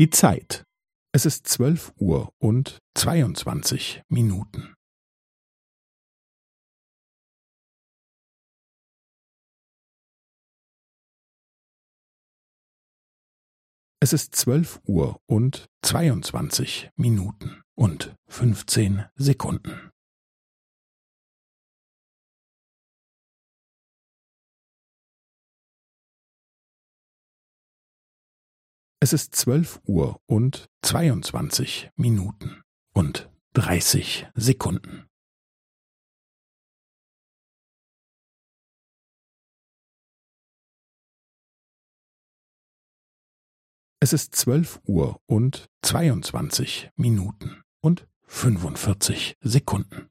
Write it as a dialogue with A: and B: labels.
A: Die Zeit. Es ist zwölf Uhr und zweiundzwanzig Minuten. Es ist zwölf Uhr und zweiundzwanzig Minuten und fünfzehn Sekunden. Es ist zwölf Uhr und zweiundzwanzig Minuten und dreißig Sekunden. Es ist zwölf Uhr und zweiundzwanzig Minuten und fünfundvierzig Sekunden.